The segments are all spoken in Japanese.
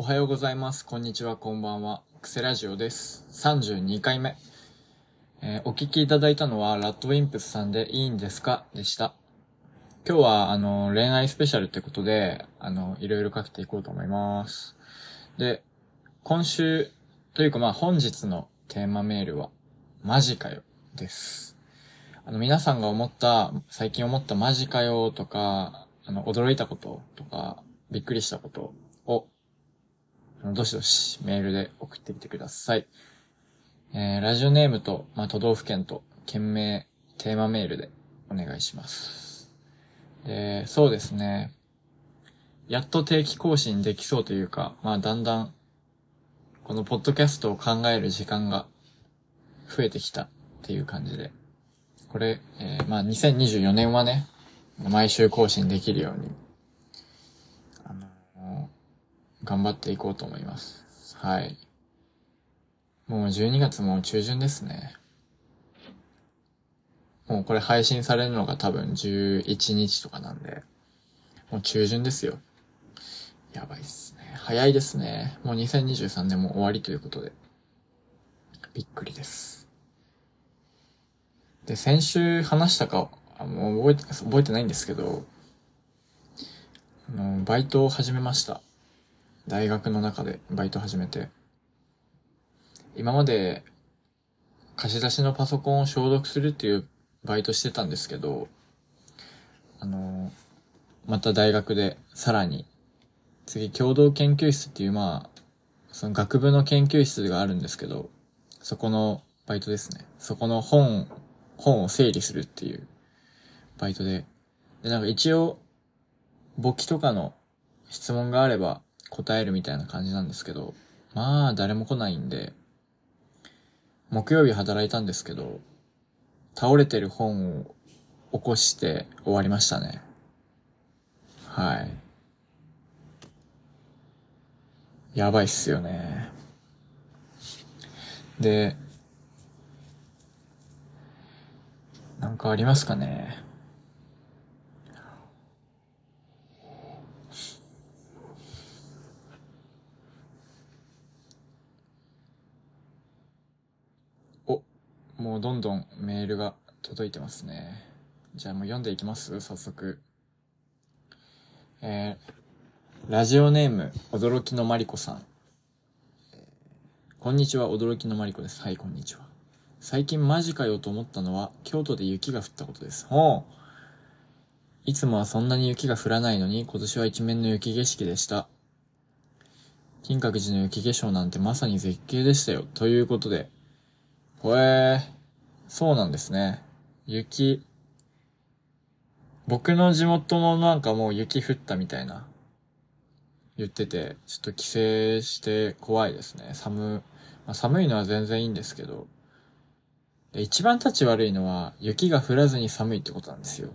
おはようございます。こんにちは、こんばんは。クセラジオです。32回目。えーお聞きいただいたのは、ラッドウィンプスさんでいいんですか？でした。今日は、あの、恋愛スペシャルってことで、あの、いろいろかけていこうと思います。で、今週、というかまあ本日のテーマメールは、マジかよ、です。あの、皆さんが思った、最近思ったマジかよとか、あの、驚いたこととか、びっくりしたことを、どしどしメールで送ってきてください。えー、ラジオネームと、まあ、都道府県と、県名、テーマメールでお願いします。で、そうですね。やっと定期更新できそうというか、まあ、だんだん、このポッドキャストを考える時間が増えてきたっていう感じで。これ、えーまあ、2024年はね、毎週更新できるように、あのー頑張っていこうと思います。はい。もう12月も中旬ですね。もうこれ配信されるのが多分11日とかなんで、もう中旬ですよ。やばいっすね。早いですね。もう2023年も終わりということで。びっくりです。で、先週話したか、あもう覚えて、覚えてないんですけど、あの、バイトを始めました。大学の中でバイト始めて。今まで貸し出しのパソコンを消毒するっていうバイトしてたんですけど、あの、また大学でさらに、次共同研究室っていうまあ、その学部の研究室があるんですけど、そこのバイトですね。そこの本、本を整理するっていうバイトで。で、なんか一応、簿記とかの質問があれば答えるみたいな感じなんですけど、まあ誰も来ないんで、木曜日働いたんですけど、倒れてる本を起こして終わりましたね。はい。やばいっすよね。で、なんかありますかね。もうどんどんメールが届いてますね。じゃあもう読んでいきます？早速。えー、ラジオネーム、驚きのマリコさん。こんにちは、驚きのマリコです。はい、こんにちは。最近マジかよと思ったのは、京都で雪が降ったことです。ほう。いつもはそんなに雪が降らないのに、今年は一面の雪景色でした。金閣寺の雪化粧なんてまさに絶景でしたよ。ということで、ほえー、そうなんですね。雪、僕の地元もなんかもう雪降ったみたいな、言ってて、ちょっと帰省して怖いですね。寒、まあ、寒いのは全然いいんですけど、で一番立ち悪いのは、雪が降らずに寒いってことなんですよ。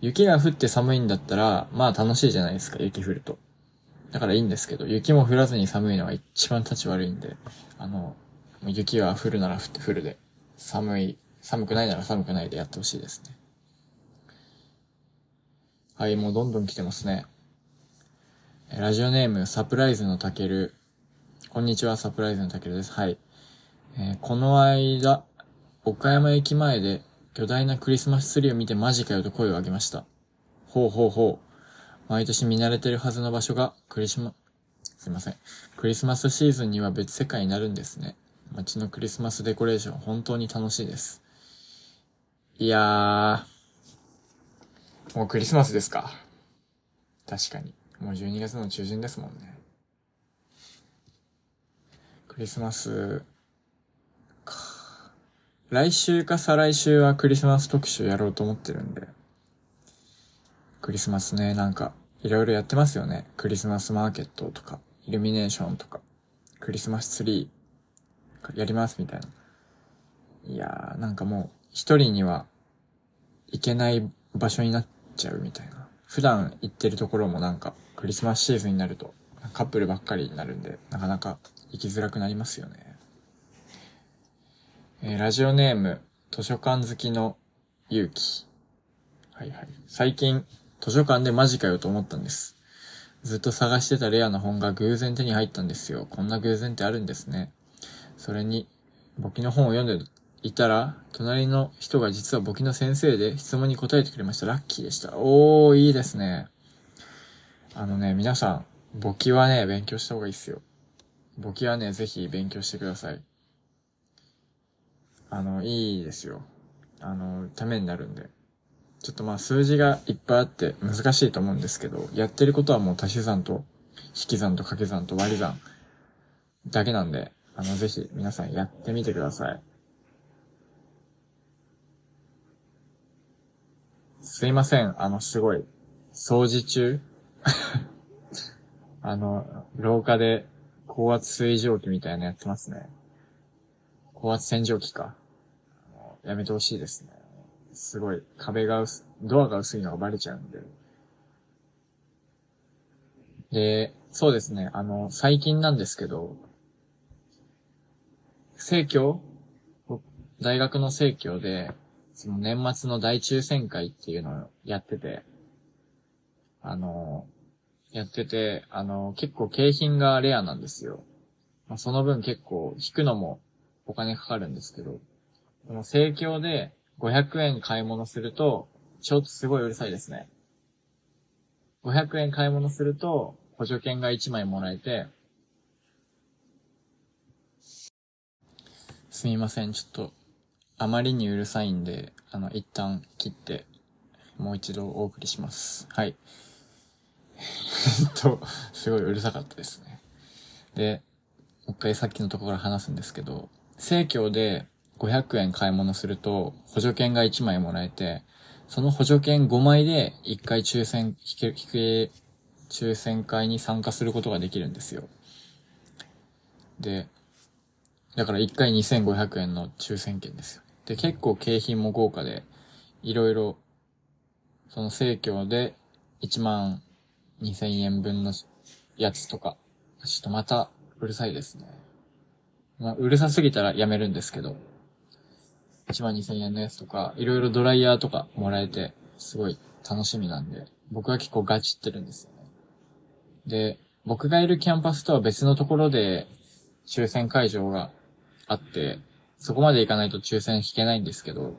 雪が降って寒いんだったら、まあ楽しいじゃないですか、雪降ると。だからいいんですけど、雪も降らずに寒いのは一番立ち悪いんで、あの、雪が降るなら降るで、寒い、寒くないなら寒くないでやってほしいですね。はい、もうどんどん来てますね。えラジオネーム、サプライズのたける。こんにちは、サプライズのたけるです。はい。えーこの間、岡山駅前で巨大なクリスマスツリーを見てマジかよと声を上げました。ほうほうほう。毎年見慣れてるはずの場所がクリスマ、すいません。クリスマスシーズンには別世界になるんですね。街のクリスマスデコレーション本当に楽しいです。いやー、もうクリスマスですか。確かに。もう12月の中旬ですもんね。クリスマス、か。来週か再来週はクリスマス特集やろうと思ってるんで。クリスマスね、なんか、いろいろやってますよね。クリスマスマーケットとか、イルミネーションとか、クリスマスツリー、やりますみたいな。いやー、なんかもう、一人には行けない場所になっちゃうみたいな。普段行ってるところもなんか、クリスマスシーズンになると、カップルばっかりになるんで、なかなか行きづらくなりますよね。えーラジオネーム、図書館好きの勇気。はいはい。最近、図書館でマジかよと思ったんです。ずっと探してたレアな本が偶然手に入ったんですよ。こんな偶然ってあるんですね。それに、簿記の本を読んでいたら、隣の人が実は簿記の先生で質問に答えてくれました。ラッキーでした。おー、いいですね。あのね、皆さん、簿記はね、勉強した方がいいっすよ。簿記はね、ぜひ勉強してください。あの、いいですよ。あの、ためになるんで。ちょっとまあ数字がいっぱいあって難しいと思うんですけど、やってることはもう足し算と引き算と掛け算と割り算だけなんで、あの、ぜひ皆さんやってみてください。すいません。あの、すごい、掃除中？あの、廊下で高圧水蒸気みたいなやってますね。高圧洗浄機か。やめてほしいですね。すごい、壁が薄、ドアが薄いのがバレちゃうんで。で、そうですね、あの、最近なんですけど、生協？大学の生協で、その年末の大抽選会っていうのをやってて、あの、やってて、あの、結構景品がレアなんですよ。まあ、その分結構引くのもお金かかるんですけど、この盛況で500円買い物すると、ちょっとすごいうるさいですね。500円買い物すると、補助券が1枚もらえて、すみません、ちょっと、あまりにうるさいんで、あの、一旦切って、もう一度お送りします。はい。えっと、すごいうるさかったですね。で、もう一回さっきのところから話すんですけど、生協で500円買い物すると補助券が1枚もらえて、その補助券5枚で1回抽選、引け、引け、抽選会に参加することができるんですよ。で、だから1回2500円の抽選券ですよ。で、結構景品も豪華で、いろいろ、その生協で1万2000円分のやつとか、ちょっとまたうるさいですね。まあ、うるさすぎたらやめるんですけど、1万2000円のやつとか、いろいろドライヤーとかもらえて、すごい楽しみなんで、僕は結構ガチってるんですよね。で、僕がいるキャンパスとは別のところで、抽選会場があって、そこまで行かないと抽選引けないんですけど、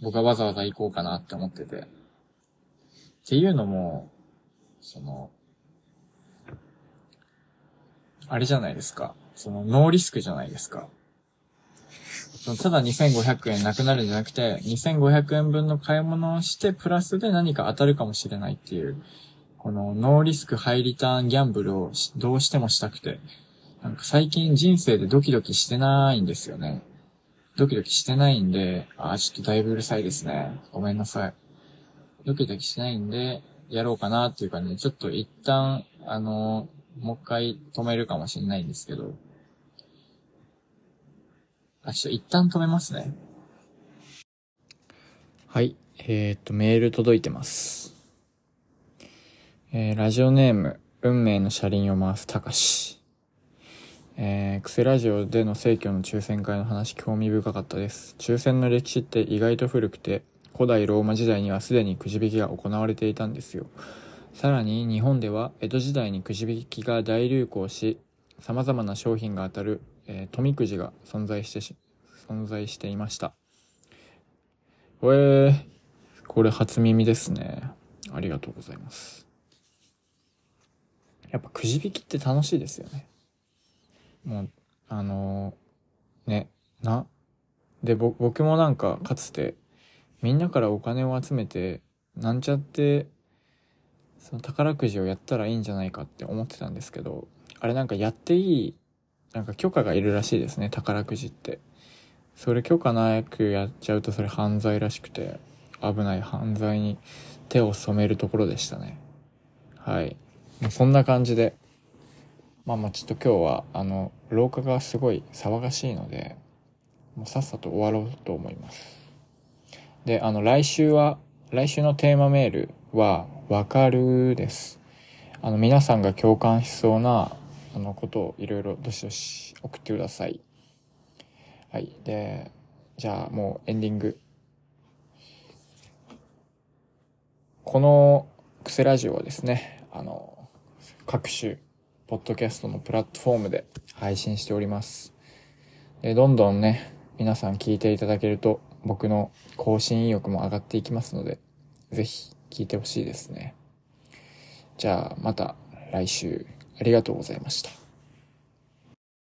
僕はわざわざ行こうかなって思ってて。っていうのも、その、あれじゃないですか。その、ノーリスクじゃないですか。そのただ2500円なくなるんじゃなくて、2500円分の買い物をして、プラスで何か当たるかもしれないっていう、このノーリスクハイリターンギャンブルをどうしてもしたくて、なんか最近人生でドキドキしてないんですよね。ドキドキしてないんで、あ、ちょっとだいぶうるさいですね。ごめんなさい。ドキドキしてないんで、やろうかなっていうかね、ちょっと一旦、あの、もう一回止めるかもしれないんですけど、あ、ちょっと一旦止めますね。はい。えー、っと、メール届いてます。えー、ラジオネーム、運命の車輪を回すたかし。えー、クセラジオでの正教の抽選会の話興味深かったです。抽選の歴史って意外と古くて、古代ローマ時代にはすでにくじ引きが行われていたんですよ。さらに日本では江戸時代にくじ引きが大流行し、様々な商品が当たるえー、富くじが存在してし、存在していました。えー、これ初耳ですね。ありがとうございます。やっぱくじ引きって楽しいですよね。もう、あのー、ね、な。で、ぼ、僕もなんかかつて、みんなからお金を集めて、なんちゃって、その宝くじをやったらいいんじゃないかって思ってたんですけど、あれなんかやっていいなんか許可がいるらしいですね、宝くじって。それ許可なくやっちゃうとそれ犯罪らしくて、危ない犯罪に手を染めるところでしたね。はい。そんな感じで、まあまあちょっと今日は、あの、廊下がすごい騒がしいので、もうさっさと終わろうと思います。で、あの、来週は、来週のテーマメールは、わかるです。あの、皆さんが共感しそうなあのことをいろいろどしどし送ってください。はい。で、じゃあもうエンディング。このクセラジオはですね、あの、各種、ポッドキャストのプラットフォームで配信しております。で、どんどんね、皆さん聞いていただけると、僕の更新意欲も上がっていきますので、ぜひ聞いてほしいですね。じゃあ、また来週、ありがとうございました。